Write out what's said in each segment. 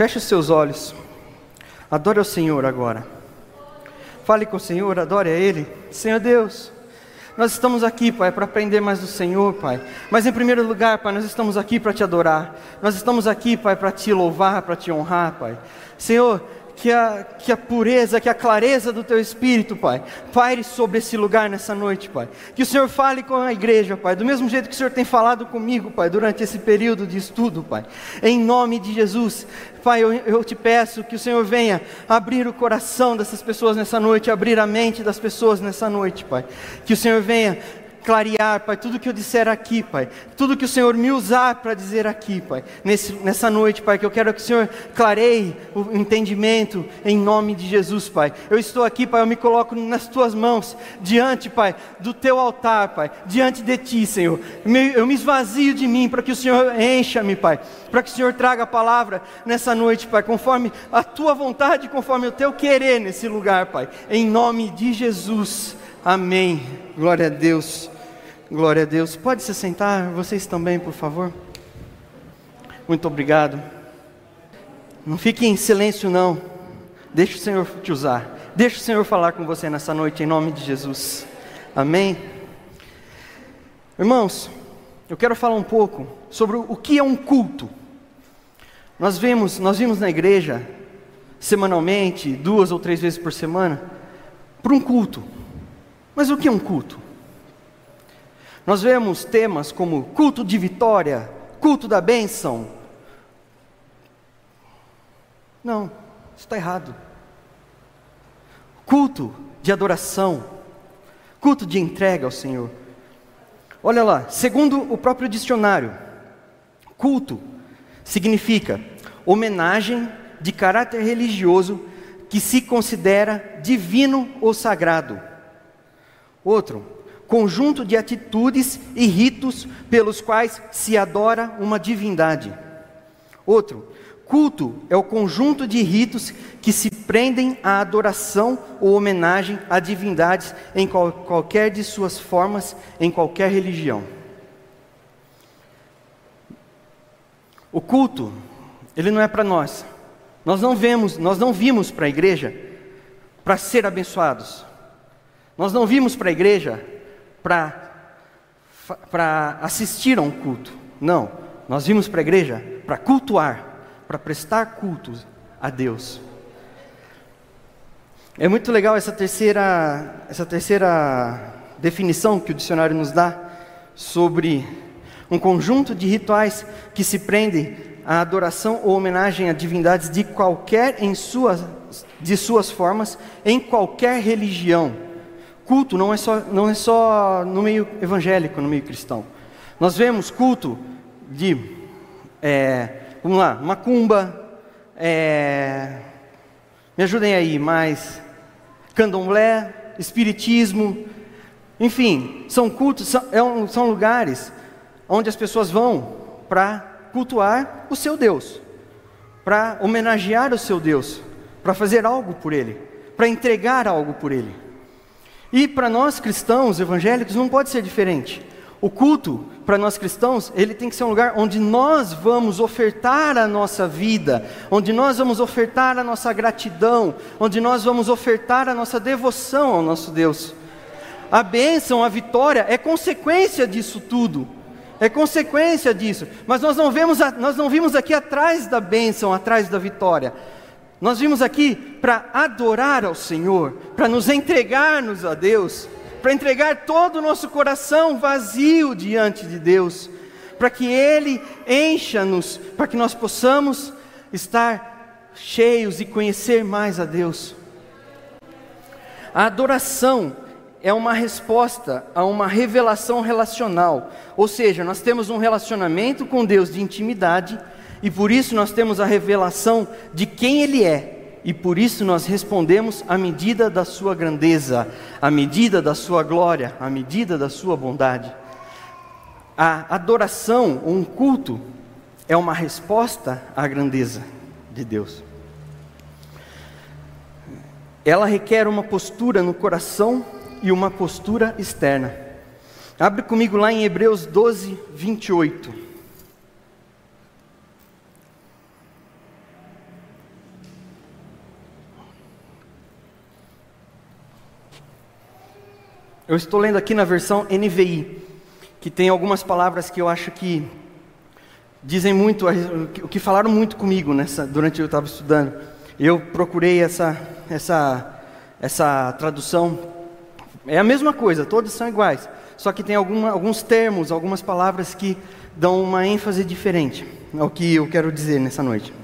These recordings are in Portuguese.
Feche os seus olhos. Adore ao Senhor agora. Fale com o Senhor, adore a Ele. Senhor Deus, nós estamos aqui, Pai, para aprender mais do Senhor, Pai. Mas em primeiro lugar, Pai, nós estamos aqui para te adorar. Nós estamos aqui, Pai, para te louvar, para te honrar, Pai. Senhor, que a, que a pureza, que a clareza do teu espírito, Pai, paire sobre esse lugar nessa noite, Pai. Que o Senhor fale com a igreja, Pai, do mesmo jeito que o Senhor tem falado comigo, Pai, durante esse período de estudo, Pai. Em nome de Jesus, Pai, eu, eu te peço que o Senhor venha abrir o coração dessas pessoas nessa noite, abrir a mente das pessoas nessa noite, Pai. Que o Senhor venha clarear, Pai, tudo que eu disser aqui, Pai, tudo que o Senhor me usar para dizer aqui, Pai, nesse, nessa noite, Pai, que eu quero que o Senhor clareie o entendimento em nome de Jesus, Pai. Eu estou aqui, Pai, eu me coloco nas tuas mãos, diante, Pai, do teu altar, Pai, diante de ti, Senhor. Eu me esvazio de mim para que o Senhor encha-me, Pai, para que o Senhor traga a palavra nessa noite, Pai, conforme a tua vontade, conforme o teu querer nesse lugar, Pai, em nome de Jesus. Amém. Glória a Deus. Glória a Deus. Pode se sentar, vocês também, por favor. Muito obrigado. Não fique em silêncio, não. Deixe o Senhor te usar. Deixe o Senhor falar com você nessa noite, em nome de Jesus. Amém. Irmãos, eu quero falar um pouco sobre o que é um culto. Nós vimos, nós vimos na igreja, semanalmente, duas ou três vezes por semana, para um culto. Mas o que é um culto? Nós vemos temas como culto de vitória, culto da bênção. Não, isso está errado. Culto de adoração, culto de entrega ao Senhor. Olha lá, segundo o próprio dicionário, culto significa homenagem de caráter religioso que se considera divino ou sagrado Outro, conjunto de atitudes e ritos pelos quais se adora uma divindade. Outro, culto é o conjunto de ritos que se prendem à adoração ou homenagem a divindades em qual, qualquer de suas formas, em qualquer religião. O culto, ele não é para nós. Nós não vemos, nós não vimos para a igreja para ser abençoados. Nós não vimos para a igreja para assistir a um culto. Não. Nós vimos para a igreja para cultuar, para prestar cultos a Deus. É muito legal essa terceira, essa terceira definição que o dicionário nos dá sobre um conjunto de rituais que se prendem à adoração ou homenagem a divindades de qualquer em suas, de suas formas, em qualquer religião culto não é só, não é só no meio evangélico, no meio cristão. Nós vemos culto de, é, vamos lá, macumba, é, me ajudem aí, mais candomblé, espiritismo, enfim, são cultos, são, é são lugares onde as pessoas vão para cultuar o seu Deus, para homenagear o seu Deus, para fazer algo por Ele, para entregar algo por Ele. E para nós cristãos evangélicos não pode ser diferente. O culto, para nós cristãos, ele tem que ser um lugar onde nós vamos ofertar a nossa vida, onde nós vamos ofertar a nossa gratidão, onde nós vamos ofertar a nossa devoção ao nosso Deus. A bênção, a vitória é consequência disso tudo. É consequência disso. Mas nós não vemos, nós não vimos aqui atrás da bênção, atrás da vitória. Nós vimos aqui para adorar ao Senhor, para nos entregarmos a Deus, para entregar todo o nosso coração vazio diante de Deus, para que Ele encha-nos, para que nós possamos estar cheios e conhecer mais a Deus. A adoração é uma resposta a uma revelação relacional, ou seja, nós temos um relacionamento com Deus de intimidade e por isso nós temos a revelação de quem Ele é, e por isso nós respondemos à medida da Sua grandeza, à medida da Sua glória, à medida da Sua bondade. A adoração, um culto, é uma resposta à grandeza de Deus. Ela requer uma postura no coração e uma postura externa. Abre comigo lá em Hebreus 12, 28. Eu estou lendo aqui na versão NVI, que tem algumas palavras que eu acho que dizem muito, o que falaram muito comigo nessa, durante eu estava estudando. Eu procurei essa, essa, essa tradução. É a mesma coisa, todas são iguais, só que tem alguma, alguns termos, algumas palavras que dão uma ênfase diferente ao que eu quero dizer nessa noite.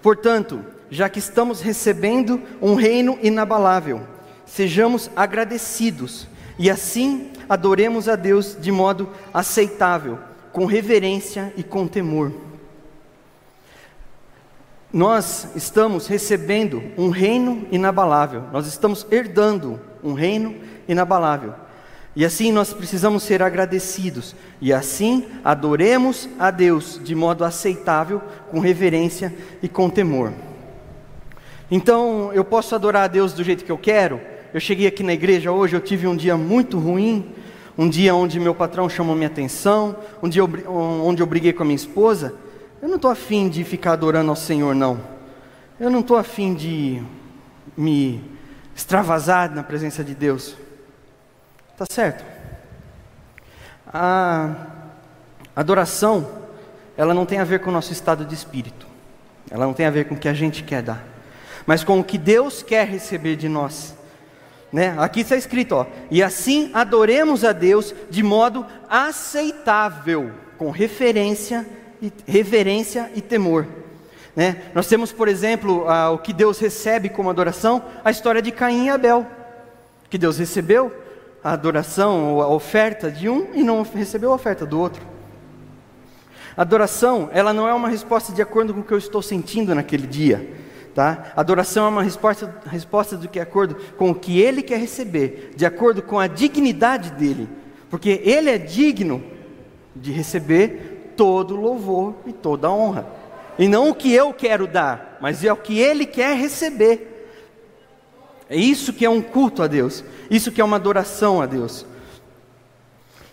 Portanto, já que estamos recebendo um reino inabalável, sejamos agradecidos e assim adoremos a Deus de modo aceitável, com reverência e com temor. Nós estamos recebendo um reino inabalável, nós estamos herdando um reino inabalável. E assim nós precisamos ser agradecidos, e assim adoremos a Deus de modo aceitável, com reverência e com temor. Então, eu posso adorar a Deus do jeito que eu quero? Eu cheguei aqui na igreja hoje, eu tive um dia muito ruim, um dia onde meu patrão chamou minha atenção, um dia onde eu briguei com a minha esposa. Eu não estou afim de ficar adorando ao Senhor, não. Eu não estou afim de me extravasar na presença de Deus. Tá certo? A adoração, ela não tem a ver com o nosso estado de espírito. Ela não tem a ver com o que a gente quer dar, mas com o que Deus quer receber de nós. Né? Aqui está escrito, ó, e assim adoremos a Deus de modo aceitável, com referência, e, reverência e temor. Né? Nós temos, por exemplo, a, o que Deus recebe como adoração, a história de Caim e Abel, que Deus recebeu a adoração ou a oferta de um e não recebeu a oferta do outro. Adoração, ela não é uma resposta de acordo com o que eu estou sentindo naquele dia. Tá? Adoração é uma resposta, resposta do que é acordo com o que ele quer receber, de acordo com a dignidade dele, porque ele é digno de receber todo louvor e toda honra, e não o que eu quero dar, mas é o que ele quer receber. É isso que é um culto a Deus, isso que é uma adoração a Deus.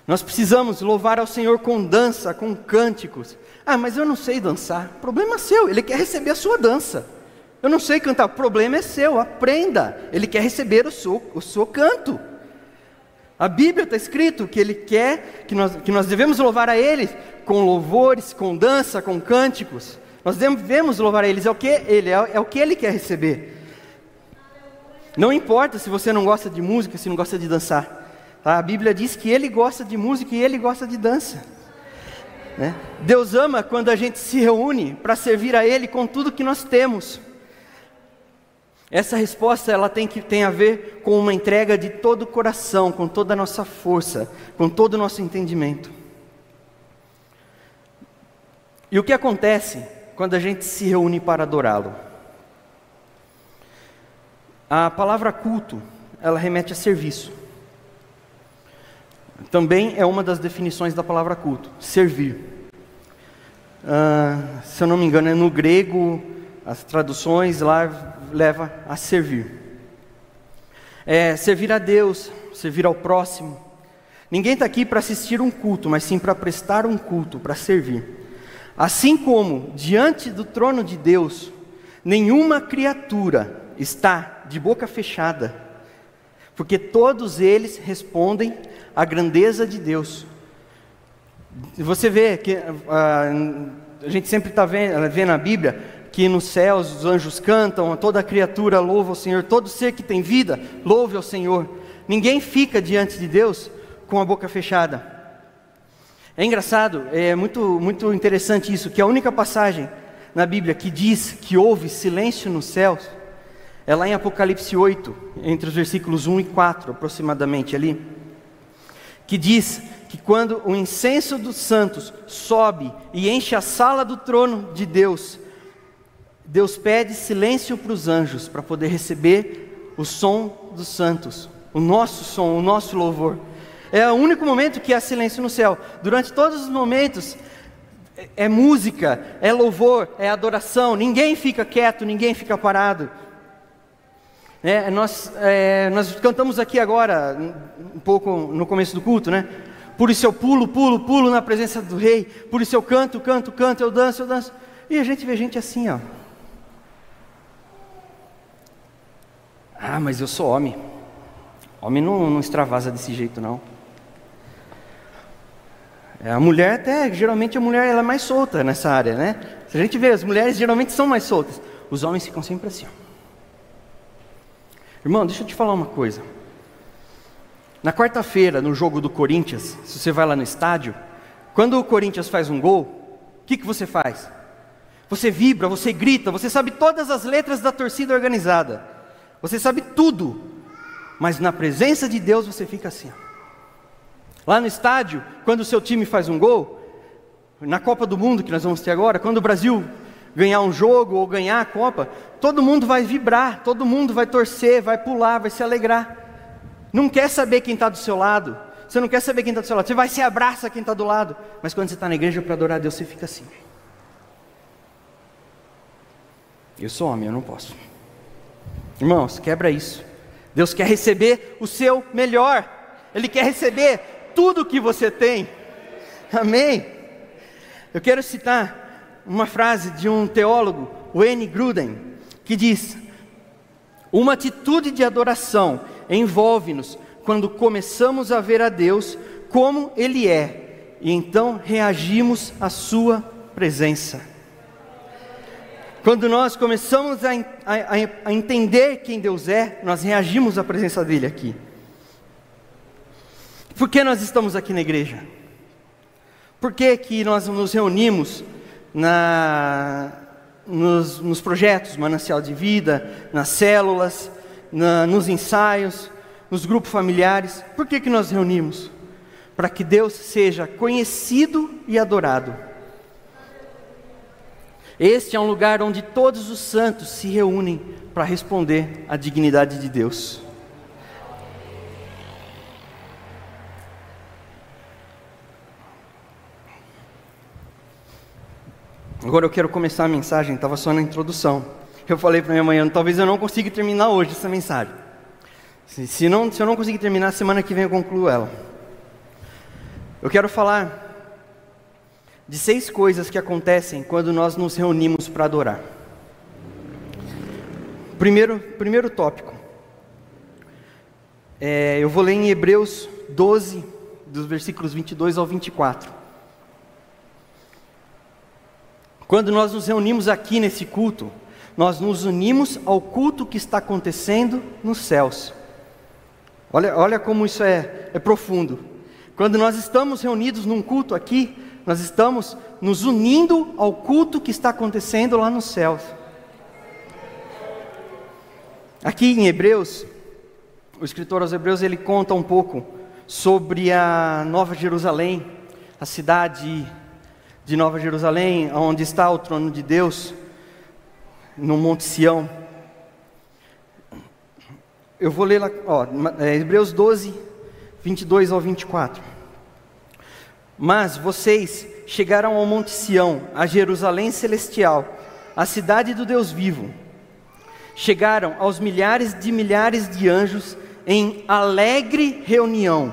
Nós precisamos louvar ao Senhor com dança, com cânticos. Ah, mas eu não sei dançar. Problema seu, Ele quer receber a sua dança. Eu não sei cantar, o problema é seu, aprenda. Ele quer receber o seu, o seu canto. A Bíblia está escrito que Ele quer, que nós, que nós devemos louvar a Ele com louvores, com dança, com cânticos. Nós devemos louvar a Ele, é o que Ele, é, é o que Ele quer receber. Não importa se você não gosta de música, se não gosta de dançar. Tá? A Bíblia diz que Ele gosta de música e Ele gosta de dança. Né? Deus ama quando a gente se reúne para servir a Ele com tudo que nós temos. Essa resposta ela tem que tem a ver com uma entrega de todo o coração, com toda a nossa força, com todo o nosso entendimento. E o que acontece quando a gente se reúne para adorá-lo? A palavra culto, ela remete a serviço. Também é uma das definições da palavra culto, servir. Uh, se eu não me engano, é no grego, as traduções lá leva a servir. É servir a Deus, servir ao próximo. Ninguém está aqui para assistir um culto, mas sim para prestar um culto, para servir. Assim como diante do trono de Deus, nenhuma criatura está de boca fechada, porque todos eles respondem à grandeza de Deus. Você vê que uh, a gente sempre está vendo, vendo na Bíblia que nos céus os anjos cantam, toda criatura louva ao Senhor, todo ser que tem vida louve ao Senhor. Ninguém fica diante de Deus com a boca fechada. É engraçado, é muito, muito interessante isso, que a única passagem na Bíblia que diz que houve silêncio nos céus é lá em Apocalipse 8, entre os versículos 1 e 4 aproximadamente ali, que diz que quando o incenso dos santos sobe e enche a sala do trono de Deus, Deus pede silêncio para os anjos para poder receber o som dos santos, o nosso som, o nosso louvor. É o único momento que há silêncio no céu. Durante todos os momentos é, é música, é louvor, é adoração. Ninguém fica quieto, ninguém fica parado. É, nós, é, nós cantamos aqui agora, um pouco no começo do culto, né? Por isso eu pulo, pulo, pulo na presença do rei. Por isso eu canto, canto, canto, eu danço, eu danço. E a gente vê gente assim, ó. Ah, mas eu sou homem. Homem não, não extravasa desse jeito, não. É, a mulher até, geralmente a mulher ela é mais solta nessa área, né? Se a gente vê, as mulheres geralmente são mais soltas. Os homens ficam sempre assim. Irmão, deixa eu te falar uma coisa. Na quarta-feira, no jogo do Corinthians, se você vai lá no estádio, quando o Corinthians faz um gol, o que, que você faz? Você vibra, você grita, você sabe todas as letras da torcida organizada. Você sabe tudo. Mas na presença de Deus você fica assim. Lá no estádio, quando o seu time faz um gol, na Copa do Mundo que nós vamos ter agora, quando o Brasil ganhar um jogo ou ganhar a Copa, todo mundo vai vibrar, todo mundo vai torcer, vai pular, vai se alegrar. Não quer saber quem está do seu lado, você não quer saber quem está do seu lado, você vai se abraça quem está do lado, mas quando você está na igreja para adorar a Deus, você fica assim. Eu sou homem, eu não posso. Irmãos, quebra isso. Deus quer receber o seu melhor, Ele quer receber tudo que você tem. Amém? Eu quero citar uma frase de um teólogo, Wayne Gruden, que diz: Uma atitude de adoração envolve-nos quando começamos a ver a Deus como Ele é, e então reagimos à Sua presença. Quando nós começamos a, a, a, entender quem Deus é, nós reagimos à presença dEle aqui. Por que nós estamos aqui na igreja? Por que, que nós nos reunimos na, nos, nos projetos Manancial de Vida, nas células, na, nos ensaios, nos grupos familiares? Por que, que nós reunimos? Para que Deus seja conhecido e adorado. Este é um lugar onde todos os santos se reúnem para responder à dignidade de Deus. Agora eu quero começar a mensagem, estava só na introdução. Eu falei para minha mãe, talvez eu não consiga terminar hoje essa mensagem. Se, se, não, se eu não conseguir terminar, semana que vem eu concluo ela. Eu quero falar de seis coisas que acontecem quando nós nos reunimos para adorar. Primeiro, primeiro tópico. É, eu vou ler em Hebreus 12, dos versículos 22 ao 24. Quando nós nos reunimos aqui nesse culto, nós nos unimos ao culto que está acontecendo nos céus. Olha, olha como isso é, é profundo. Quando nós estamos reunidos num culto aqui, nós estamos nos unindo ao culto que está acontecendo lá nos céus. Aqui em Hebreus, o escritor aos Hebreus ele conta um pouco sobre a Nova Jerusalém, a cidade de Nova Jerusalém, onde está o trono de Deus, no Monte Sião. Eu vou ler lá, ó, é, Hebreus 12, 22 ao 24. Mas vocês chegaram ao Monte Sião, a Jerusalém celestial, a cidade do Deus vivo. Chegaram aos milhares de milhares de anjos em alegre reunião.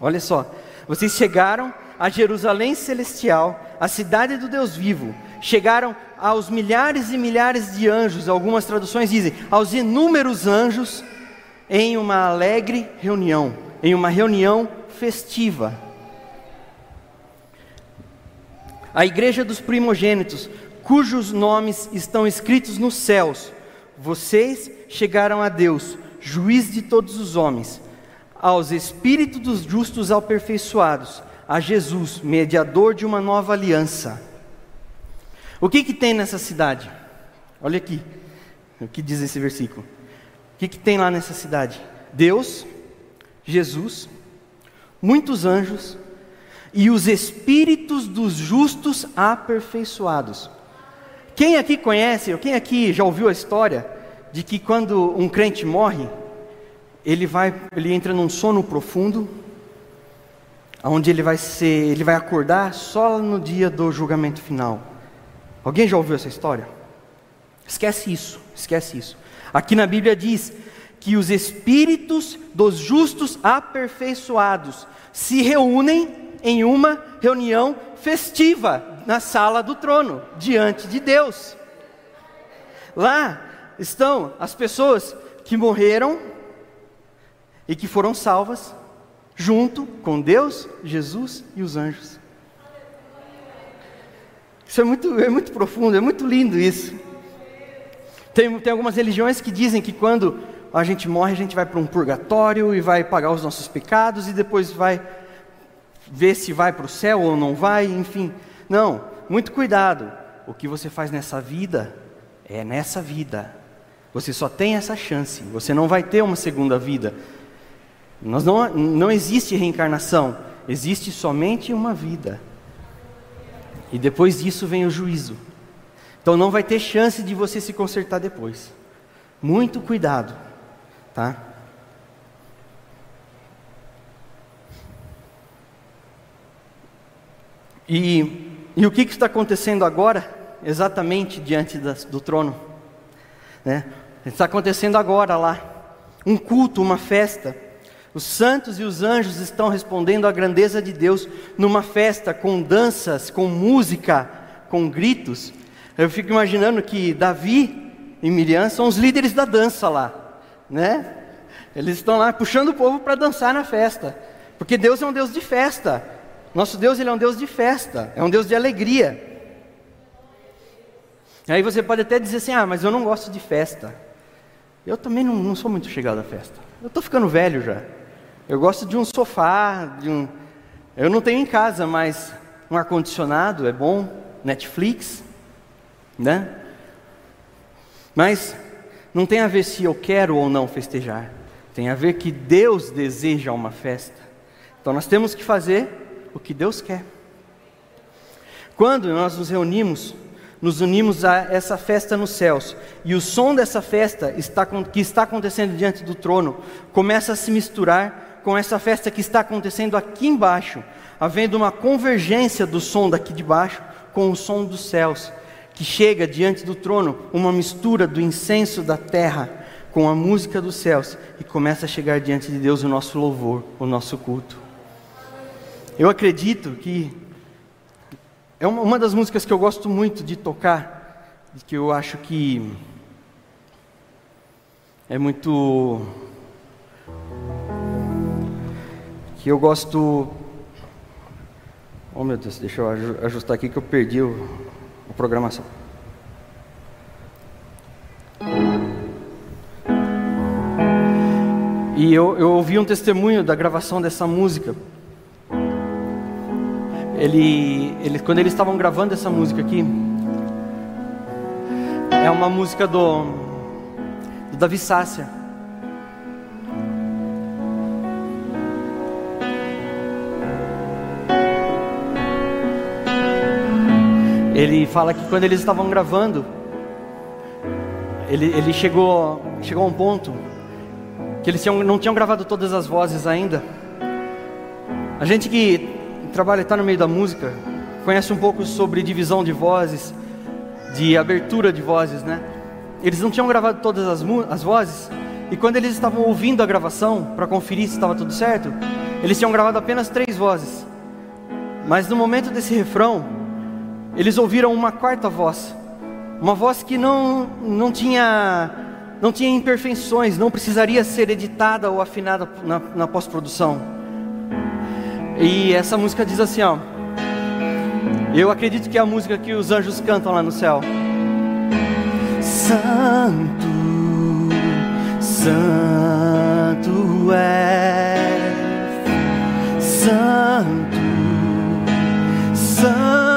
Olha só, vocês chegaram a Jerusalém celestial, a cidade do Deus vivo. Chegaram aos milhares e milhares de anjos, algumas traduções dizem, aos inúmeros anjos, em uma alegre reunião, em uma reunião festiva a igreja dos primogênitos, cujos nomes estão escritos nos céus. Vocês chegaram a Deus, juiz de todos os homens, aos espíritos dos justos aperfeiçoados, a Jesus, mediador de uma nova aliança. O que que tem nessa cidade? Olha aqui, o que diz esse versículo. O que que tem lá nessa cidade? Deus, Jesus, muitos anjos, e os espíritos dos justos aperfeiçoados. Quem aqui conhece, ou quem aqui já ouviu a história de que quando um crente morre, ele vai, ele entra num sono profundo, onde ele vai ser, ele vai acordar só no dia do julgamento final. Alguém já ouviu essa história? Esquece isso, esquece isso. Aqui na Bíblia diz que os espíritos dos justos aperfeiçoados se reúnem em uma reunião festiva na sala do trono, diante de Deus. Lá estão as pessoas que morreram e que foram salvas junto com Deus, Jesus e os anjos. Isso é muito, é muito profundo, é muito lindo isso. Tem, tem algumas religiões que dizem que quando a gente morre, a gente vai para um purgatório e vai pagar os nossos pecados e depois vai ver se vai para o céu ou não vai, enfim. Não, muito cuidado. O que você faz nessa vida é nessa vida. Você só tem essa chance. Você não vai ter uma segunda vida. Nós não, não existe reencarnação. Existe somente uma vida. E depois disso vem o juízo. Então não vai ter chance de você se consertar depois. Muito cuidado, tá? E, e o que, que está acontecendo agora, exatamente diante das, do trono? Né? Está acontecendo agora lá, um culto, uma festa. Os santos e os anjos estão respondendo à grandeza de Deus numa festa com danças, com música, com gritos. Eu fico imaginando que Davi e Miriam são os líderes da dança lá, né? Eles estão lá puxando o povo para dançar na festa, porque Deus é um Deus de festa. Nosso Deus ele é um Deus de festa, é um Deus de alegria. Aí você pode até dizer assim: ah, mas eu não gosto de festa. Eu também não, não sou muito chegado à festa. Eu estou ficando velho já. Eu gosto de um sofá, de um. Eu não tenho em casa, mas um ar condicionado é bom, Netflix, né? Mas não tem a ver se eu quero ou não festejar. Tem a ver que Deus deseja uma festa. Então nós temos que fazer o que Deus quer. Quando nós nos reunimos, nos unimos a essa festa nos céus, e o som dessa festa está, que está acontecendo diante do trono começa a se misturar com essa festa que está acontecendo aqui embaixo, havendo uma convergência do som daqui de baixo com o som dos céus, que chega diante do trono, uma mistura do incenso da terra com a música dos céus, e começa a chegar diante de Deus o nosso louvor, o nosso culto. Eu acredito que é uma, das músicas que eu gosto muito de tocar, que eu acho que é muito. que eu gosto. Oh meu Deus, deixa eu ajustar aqui que eu perdi o, a programação. E eu, eu ouvi um testemunho da gravação dessa música ele, ele, quando eles estavam gravando essa música aqui, é uma música do, do Davi Sácia. Ele fala que quando eles estavam gravando, ele, ele chegou, chegou a um ponto que eles tinham, não tinham gravado todas as vozes ainda. A gente que trabalha, está no meio da música, conhece um pouco sobre divisão de vozes, de abertura de vozes, né? Eles não tinham gravado todas as, as vozes, e quando eles estavam ouvindo a gravação, para conferir se estava tudo certo, eles tinham gravado apenas três vozes. Mas no momento desse refrão, eles ouviram uma quarta voz, uma voz que não, não tinha não tinha imperfeições, não precisaria ser editada ou afinada na, na pós-produção. E essa música diz assim, ó. Eu acredito que é a música que os anjos cantam lá no céu. Santo, Santo é, Santo, Santo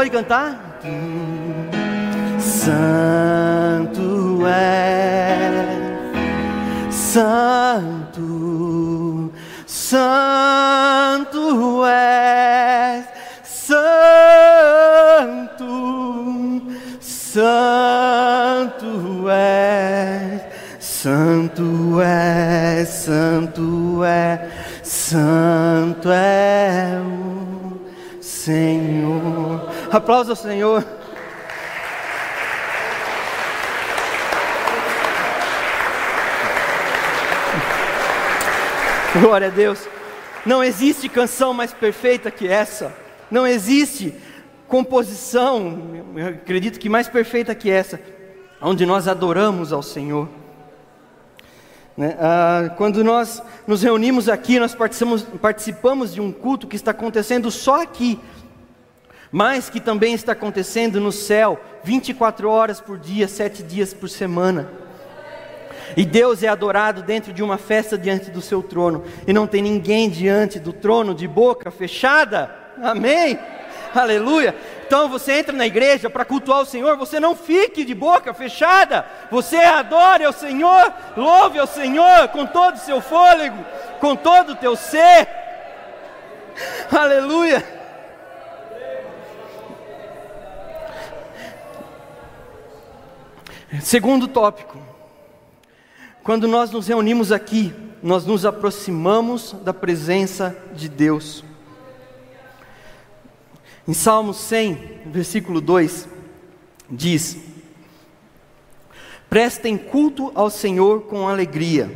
pode cantar? Santo é, Santo, Santo é, Santo, Santo é. Santo é, santo é, santo é o Senhor. Aplausos ao Senhor. Glória a Deus. Não existe canção mais perfeita que essa. Não existe composição, acredito que mais perfeita que essa, onde nós adoramos ao Senhor. Né? Ah, quando nós nos reunimos aqui, nós participamos de um culto que está acontecendo só aqui, mas que também está acontecendo no céu, 24 horas por dia, sete dias por semana. E Deus é adorado dentro de uma festa diante do seu trono, e não tem ninguém diante do trono de boca fechada. Amém? Aleluia. Então você entra na igreja para cultuar o Senhor, você não fique de boca fechada, você adore ao Senhor, louve ao Senhor com todo o seu fôlego, com todo o teu ser. Aleluia. Segundo tópico, quando nós nos reunimos aqui, nós nos aproximamos da presença de Deus. Em Salmo 100, versículo 2, diz: Prestem culto ao Senhor com alegria,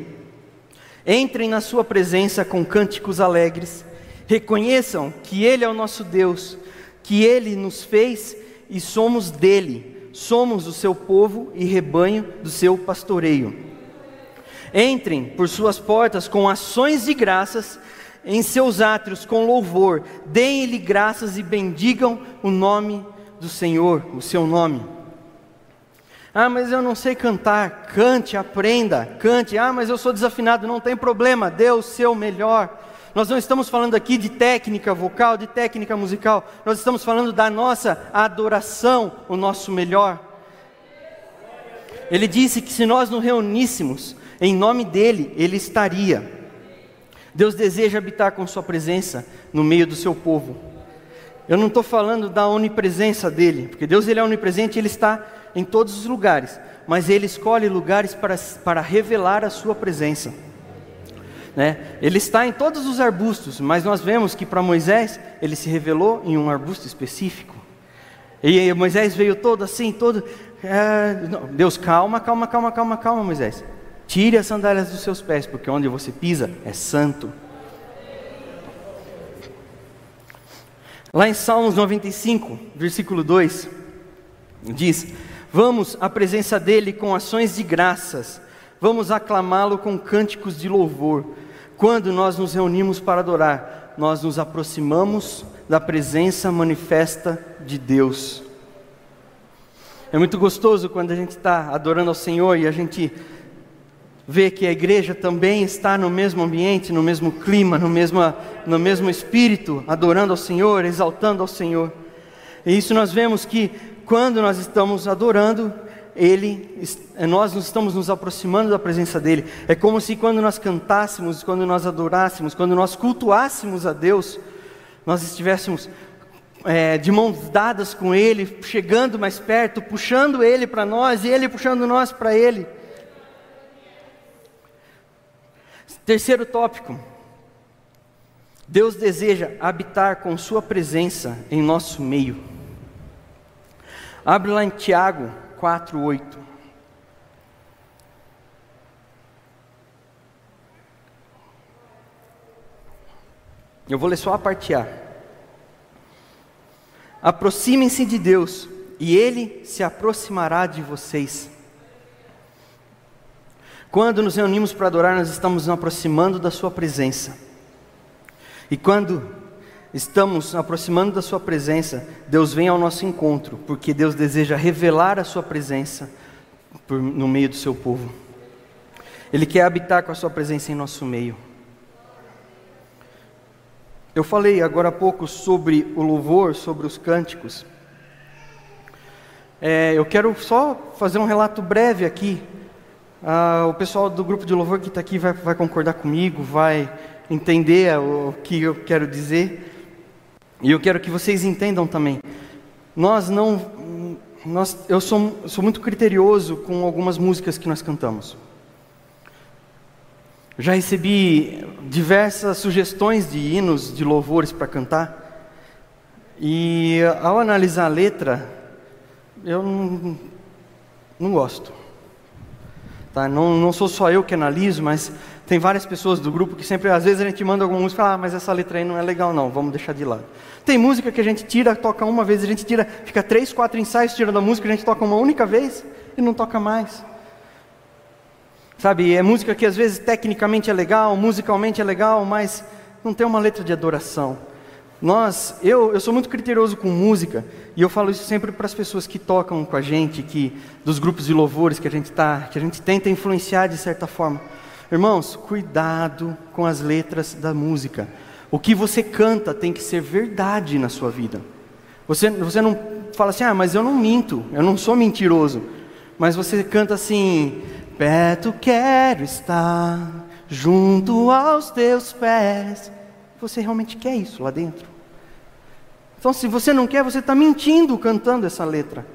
entrem na Sua presença com cânticos alegres, reconheçam que Ele é o nosso Deus, que Ele nos fez e somos dele, somos o seu povo e rebanho do seu pastoreio. Entrem por suas portas com ações de graças, em seus átrios com louvor, deem-lhe graças e bendigam o nome do Senhor, o seu nome. Ah, mas eu não sei cantar. Cante, aprenda, cante. Ah, mas eu sou desafinado. Não tem problema, dê o seu melhor. Nós não estamos falando aqui de técnica vocal, de técnica musical. Nós estamos falando da nossa adoração, o nosso melhor. Ele disse que se nós nos reuníssemos em nome dele, ele estaria. Deus deseja habitar com Sua presença no meio do seu povo. Eu não estou falando da onipresença dele, porque Deus ele é onipresente, ele está em todos os lugares, mas ele escolhe lugares para, para revelar a Sua presença. Né? Ele está em todos os arbustos, mas nós vemos que para Moisés ele se revelou em um arbusto específico. E Moisés veio todo assim, todo. É, Deus, calma, calma, calma, calma, calma, Moisés. Tire as sandálias dos seus pés, porque onde você pisa é santo. Lá em Salmos 95, versículo 2, diz: Vamos à presença dele com ações de graças, vamos aclamá-lo com cânticos de louvor. Quando nós nos reunimos para adorar, nós nos aproximamos da presença manifesta de Deus. É muito gostoso quando a gente está adorando ao Senhor e a gente vê que a igreja também está no mesmo ambiente, no mesmo clima, no mesmo, no mesmo espírito, adorando ao Senhor, exaltando ao Senhor. E isso nós vemos que quando nós estamos adorando, ele, nós nos estamos nos aproximando da presença dele. É como se quando nós cantássemos, quando nós adorássemos, quando nós cultuássemos a Deus, nós estivéssemos é, de mãos dadas com Ele, chegando mais perto, puxando Ele para nós e Ele puxando nós para Ele. Terceiro tópico. Deus deseja habitar com Sua presença em nosso meio. Abre lá em Tiago 4, 8. Eu vou ler só a parte A. Aproximem-se de Deus, e Ele se aproximará de vocês. Quando nos reunimos para adorar, nós estamos nos aproximando da Sua presença. E quando estamos aproximando da Sua presença, Deus vem ao nosso encontro, porque Deus deseja revelar a Sua presença por, no meio do Seu povo. Ele quer habitar com a Sua presença em nosso meio. Eu falei agora há pouco sobre o louvor, sobre os cânticos. É, eu quero só fazer um relato breve aqui ah, o pessoal do grupo de louvor que está aqui vai, vai, concordar comigo, vai entender o que eu quero dizer. E eu quero que vocês entendam também. Nós não. Nós, eu sou, sou muito criterioso com algumas músicas que nós cantamos. Já recebi diversas sugestões de hinos, de louvores para cantar. E ao analisar a letra, eu não, não gosto. Tá? Não, não sou só eu que analiso, mas Tem várias pessoas do grupo que sempre, às vezes a gente manda alguma música, ah, mas essa letra aí não é legal não, vamos deixar de lado. Tem música que a gente tira, toca uma vez, a gente tira, fica três, quatro ensaios tirando a música, a gente toca uma única vez e não toca mais. Sabe, é música que às vezes tecnicamente é legal, musicalmente é legal, mas não tem uma letra de adoração. Nós, eu, eu sou muito criterioso com música e eu falo isso sempre para as pessoas que tocam com a gente, que dos grupos de louvores que a gente tá, que a gente tenta influenciar de certa forma. Irmãos, cuidado com as letras da música. O que você canta tem que ser verdade na sua vida. Você, você não fala assim, ah, mas eu não minto, eu não sou mentiroso. Mas você canta assim: Perto quero estar, junto aos teus pés. Você realmente quer isso lá dentro? Então, se você não quer, você está mentindo cantando essa letra.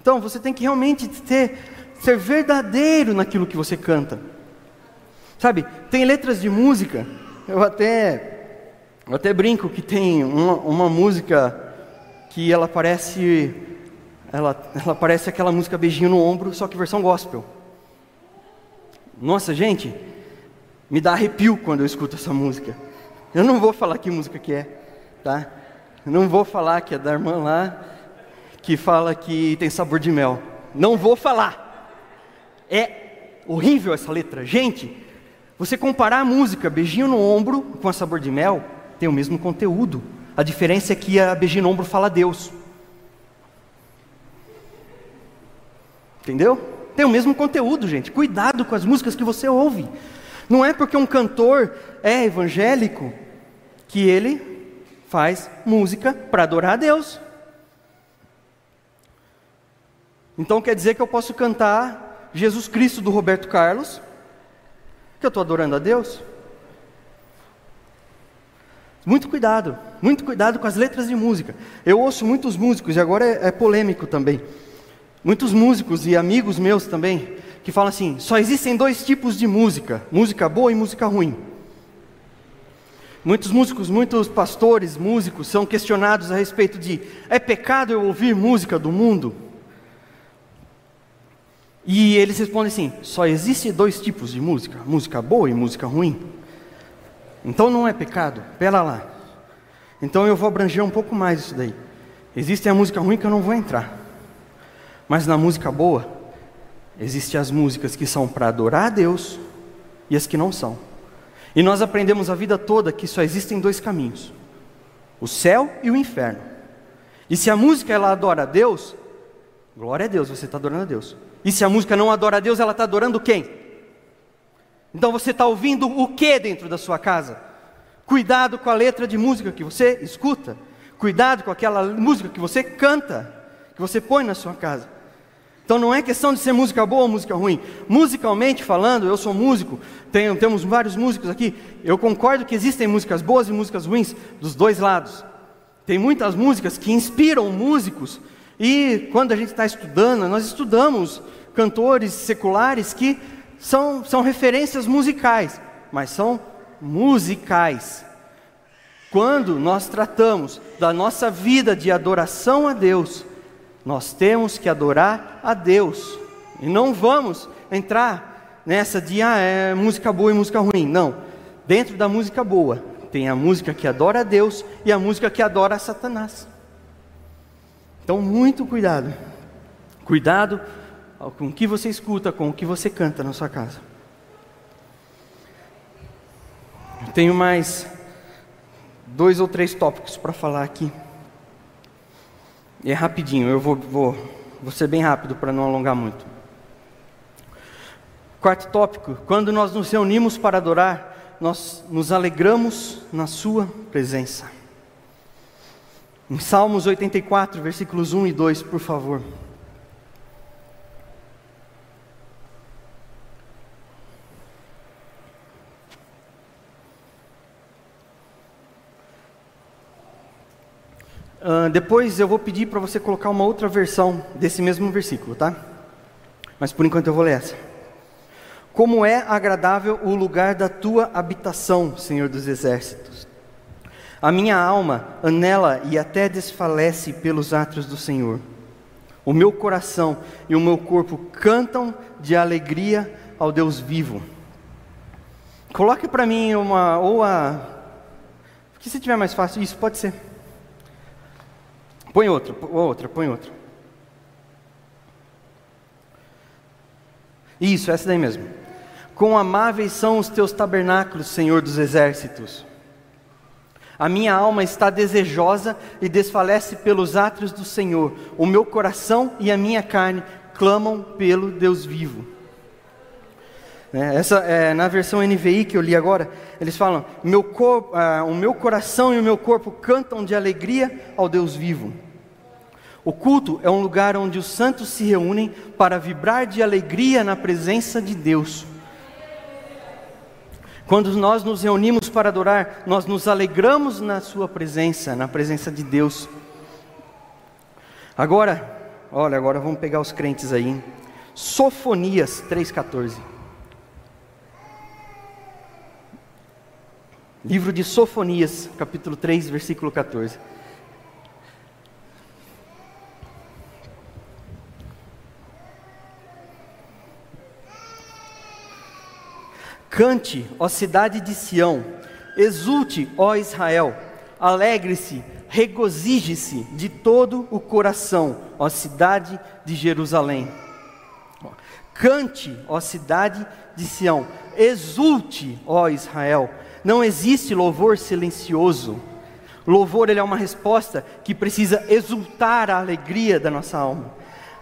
Então, você tem que realmente ter, ser verdadeiro naquilo que você canta. Sabe, tem letras de música, eu até, eu até brinco que tem uma, uma música que ela parece, ela, ela parece aquela música Beijinho no Ombro, só que versão gospel. Nossa, gente, me dá arrepio quando eu escuto essa música. Eu não vou falar que música que é, tá? Não vou falar que é da irmã lá que fala que tem sabor de mel. Não vou falar. É horrível essa letra. Gente, você comparar a música Beijinho no Ombro com a Sabor de Mel, tem o mesmo conteúdo. A diferença é que a Beijinho no Ombro fala Deus. Entendeu? Tem o mesmo conteúdo, gente. Cuidado com as músicas que você ouve. Não é porque um cantor é evangélico que ele faz música para adorar a Deus. Então quer dizer que eu posso cantar Jesus Cristo do Roberto Carlos, que eu estou adorando a Deus? Muito cuidado, muito cuidado com as letras de música. Eu ouço muitos músicos, e agora é, é polêmico também. Muitos músicos e amigos meus também, que falam assim: só existem dois tipos de música, música boa e música ruim. Muitos músicos, muitos pastores, músicos são questionados a respeito de: é pecado eu ouvir música do mundo? E eles respondem assim: só existe dois tipos de música, música boa e música ruim. Então não é pecado, pera lá. Então eu vou abranger um pouco mais isso daí. Existe a música ruim que eu não vou entrar. Mas na música boa, existem as músicas que são para adorar a Deus e as que não são. E nós aprendemos a vida toda que só existem dois caminhos: o céu e o inferno. E se a música ela adora a Deus, glória a Deus, você está adorando a Deus. E se a música não adora a Deus, ela está adorando quem? Então você está ouvindo o que dentro da sua casa? Cuidado com a letra de música que você escuta. Cuidado com aquela música que você canta, que você põe na sua casa. Então não é questão de ser música boa ou música ruim. Musicalmente falando, eu sou músico, tenho, temos vários músicos aqui. Eu concordo que existem músicas boas e músicas ruins dos dois lados. Tem muitas músicas que inspiram músicos, e quando a gente está estudando, nós estudamos cantores seculares que são, são referências musicais, mas são musicais. Quando nós tratamos da nossa vida de adoração a Deus, nós temos que adorar a Deus. E não vamos entrar nessa de ah, é música boa e música ruim. Não. Dentro da música boa, tem a música que adora a Deus e a música que adora a Satanás. Então, muito cuidado. Cuidado com o que você escuta, com o que você canta na sua casa. Eu tenho mais dois ou três tópicos para falar aqui. E é rapidinho, eu vou, vou, vou ser bem rápido para não alongar muito. Quarto tópico: quando nós nos reunimos para adorar, nós nos alegramos na Sua presença. Em Salmos 84, versículos 1 e 2, por favor. Uh, depois eu vou pedir para você colocar uma outra versão desse mesmo versículo, tá? Mas por enquanto eu vou ler essa. Como é agradável o lugar da tua habitação, Senhor dos exércitos. A minha alma anela e até desfalece pelos atos do Senhor. O meu coração e o meu corpo cantam de alegria ao Deus vivo. Coloque para mim uma, ou a. Porque se tiver mais fácil, isso pode ser. Põe outra, outra, põe outra. Isso, essa daí mesmo. Quão amáveis são os teus tabernáculos, Senhor dos exércitos. A minha alma está desejosa e desfalece pelos átrios do Senhor. O meu coração e a minha carne clamam pelo Deus vivo. É, essa, é, na versão NVI que eu li agora, eles falam: meu corpo, ah, o meu coração e o meu corpo cantam de alegria ao Deus vivo. O culto é um lugar onde os santos se reúnem para vibrar de alegria na presença de Deus. Quando nós nos reunimos para adorar, nós nos alegramos na Sua presença, na presença de Deus. Agora, olha, agora vamos pegar os crentes aí. Hein? Sofonias 3,14. Livro de Sofonias, capítulo 3, versículo 14. Cante, ó cidade de Sião, exulte, ó Israel, alegre-se, regozije-se de todo o coração, ó cidade de Jerusalém. Cante, ó cidade de Sião, exulte, ó Israel. Não existe louvor silencioso. Louvor ele é uma resposta que precisa exultar a alegria da nossa alma.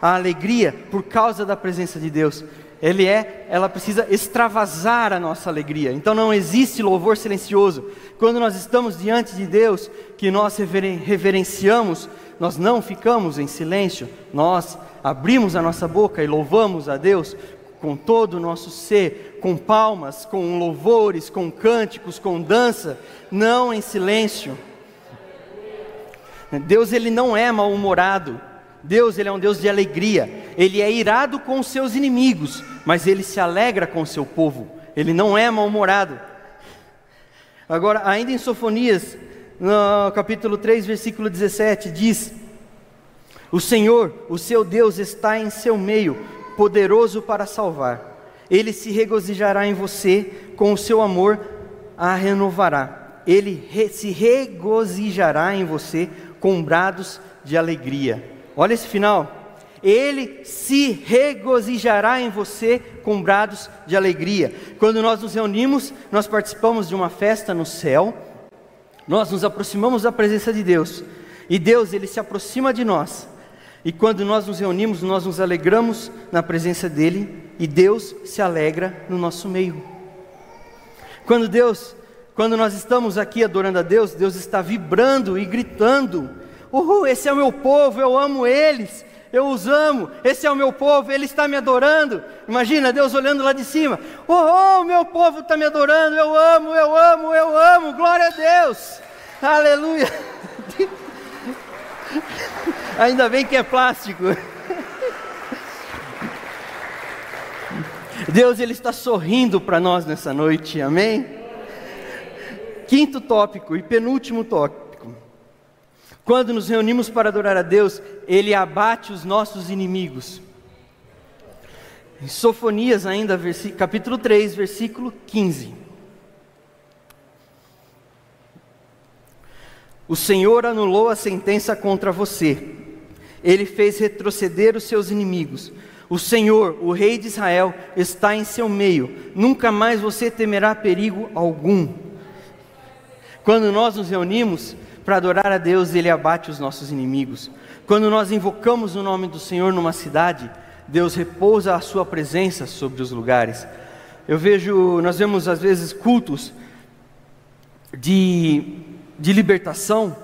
A alegria por causa da presença de Deus ele é, ela precisa extravasar a nossa alegria. Então não existe louvor silencioso. Quando nós estamos diante de Deus, que nós reverenciamos, nós não ficamos em silêncio, nós abrimos a nossa boca e louvamos a Deus com todo o nosso ser, com palmas, com louvores, com cânticos, com dança, não em silêncio. Deus ele não é mal-humorado. Deus ele é um Deus de alegria. Ele é irado com os seus inimigos, mas ele se alegra com o seu povo. Ele não é mal-humorado. Agora, ainda em Sofonias, no capítulo 3, versículo 17, diz: O Senhor, o seu Deus, está em seu meio, poderoso para salvar. Ele se regozijará em você, com o seu amor a renovará. Ele re se regozijará em você com brados de alegria. Olha esse final. Ele se regozijará em você com brados de alegria. Quando nós nos reunimos, nós participamos de uma festa no céu, nós nos aproximamos da presença de Deus, e Deus, ele se aproxima de nós. E quando nós nos reunimos, nós nos alegramos na presença dele, e Deus se alegra no nosso meio. Quando Deus, quando nós estamos aqui adorando a Deus, Deus está vibrando e gritando: Uhul, esse é o meu povo, eu amo eles, eu os amo, esse é o meu povo, ele está me adorando. Imagina Deus olhando lá de cima: oh meu povo está me adorando, eu amo, eu amo, eu amo, glória a Deus, aleluia. Ainda bem que é plástico. Deus ele está sorrindo para nós nessa noite, amém? Quinto tópico e penúltimo tópico. Quando nos reunimos para adorar a Deus, Ele abate os nossos inimigos. Em Sofonias, ainda, capítulo 3, versículo 15. O Senhor anulou a sentença contra você, Ele fez retroceder os seus inimigos. O Senhor, o Rei de Israel, está em seu meio, nunca mais você temerá perigo algum. Quando nós nos reunimos, para adorar a Deus, Ele abate os nossos inimigos. Quando nós invocamos o nome do Senhor numa cidade, Deus repousa a sua presença sobre os lugares. Eu vejo, nós vemos às vezes cultos de, de libertação,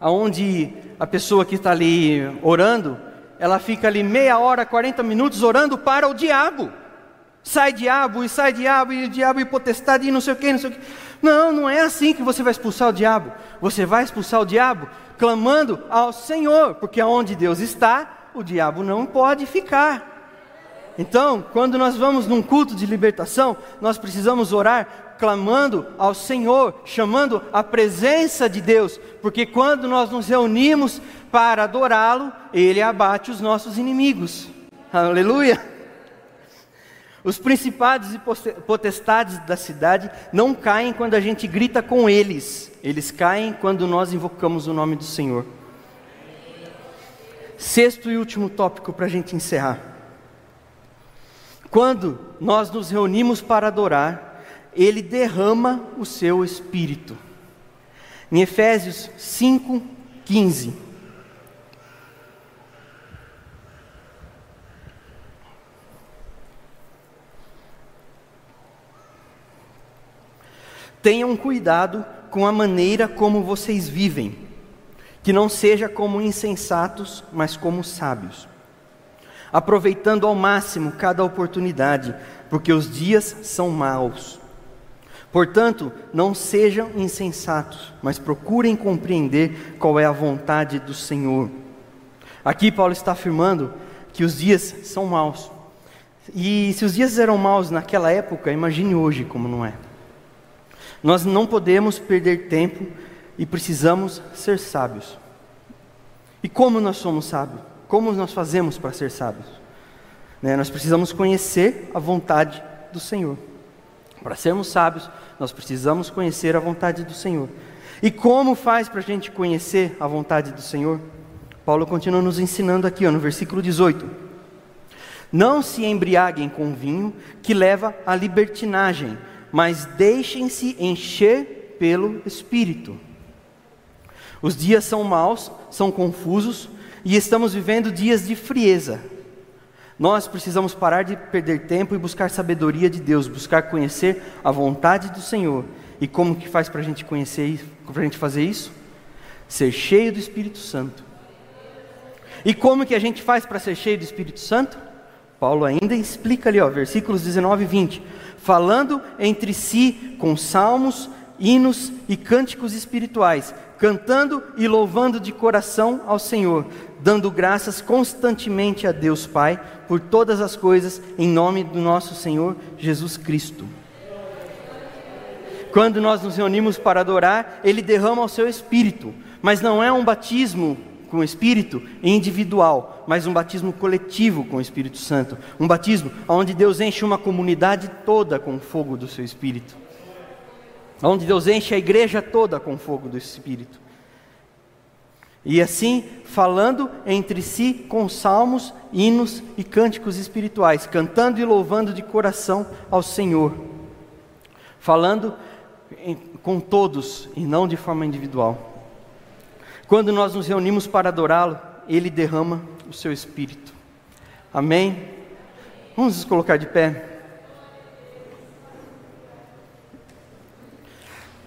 aonde a pessoa que está ali orando, ela fica ali meia hora, 40 minutos orando para o diabo. Sai diabo, e sai diabo, e diabo e potestade, e não sei o que, não sei o que. Não, não é assim que você vai expulsar o diabo. Você vai expulsar o diabo clamando ao Senhor, porque onde Deus está, o diabo não pode ficar. Então, quando nós vamos num culto de libertação, nós precisamos orar clamando ao Senhor, chamando a presença de Deus, porque quando nós nos reunimos para adorá-lo, ele abate os nossos inimigos. Aleluia! Os principados e potestades da cidade não caem quando a gente grita com eles, eles caem quando nós invocamos o nome do Senhor. Sexto e último tópico para a gente encerrar. Quando nós nos reunimos para adorar, Ele derrama o seu espírito. Em Efésios 5, 15. Tenham cuidado com a maneira como vocês vivem, que não seja como insensatos, mas como sábios, aproveitando ao máximo cada oportunidade, porque os dias são maus. Portanto, não sejam insensatos, mas procurem compreender qual é a vontade do Senhor. Aqui Paulo está afirmando que os dias são maus. E se os dias eram maus naquela época, imagine hoje como não é. Nós não podemos perder tempo e precisamos ser sábios. E como nós somos sábios? Como nós fazemos para ser sábios? Né? Nós precisamos conhecer a vontade do Senhor. Para sermos sábios, nós precisamos conhecer a vontade do Senhor. E como faz para a gente conhecer a vontade do Senhor? Paulo continua nos ensinando aqui, ó, no versículo 18. Não se embriaguem com vinho que leva à libertinagem mas deixem-se encher pelo Espírito. Os dias são maus, são confusos e estamos vivendo dias de frieza. Nós precisamos parar de perder tempo e buscar sabedoria de Deus, buscar conhecer a vontade do Senhor. E como que faz para a gente conhecer para a gente fazer isso? Ser cheio do Espírito Santo. E como que a gente faz para ser cheio do Espírito Santo? Paulo ainda explica ali, ó, versículos 19 e 20 falando entre si com salmos, hinos e cânticos espirituais, cantando e louvando de coração ao Senhor, dando graças constantemente a Deus Pai por todas as coisas, em nome do nosso Senhor Jesus Cristo. Quando nós nos reunimos para adorar, Ele derrama o seu Espírito, mas não é um batismo com o Espírito individual, mas um batismo coletivo com o Espírito Santo. Um batismo onde Deus enche uma comunidade toda com o fogo do seu Espírito. Onde Deus enche a igreja toda com o fogo do Espírito. E assim, falando entre si com salmos, hinos e cânticos espirituais, cantando e louvando de coração ao Senhor. Falando com todos e não de forma individual. Quando nós nos reunimos para adorá-lo, ele derrama o seu espírito. Amém? Vamos nos colocar de pé.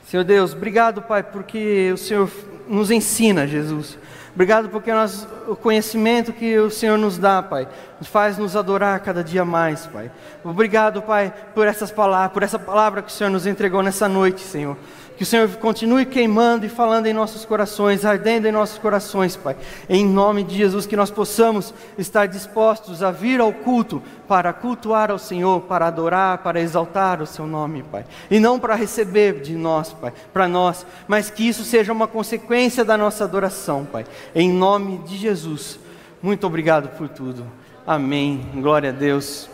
Senhor Deus, obrigado, Pai, porque o Senhor nos ensina, Jesus. Obrigado porque nós, o conhecimento que o Senhor nos dá, Pai, faz nos adorar cada dia mais, Pai. Obrigado, Pai, por essas palavras, por essa palavra que o Senhor nos entregou nessa noite, Senhor. Que o Senhor continue queimando e falando em nossos corações, ardendo em nossos corações, Pai. Em nome de Jesus, que nós possamos estar dispostos a vir ao culto para cultuar ao Senhor, para adorar, para exaltar o Seu nome, Pai. E não para receber de nós, Pai, para nós, mas que isso seja uma consequência da nossa adoração, Pai. Em nome de Jesus. Muito obrigado por tudo. Amém. Glória a Deus.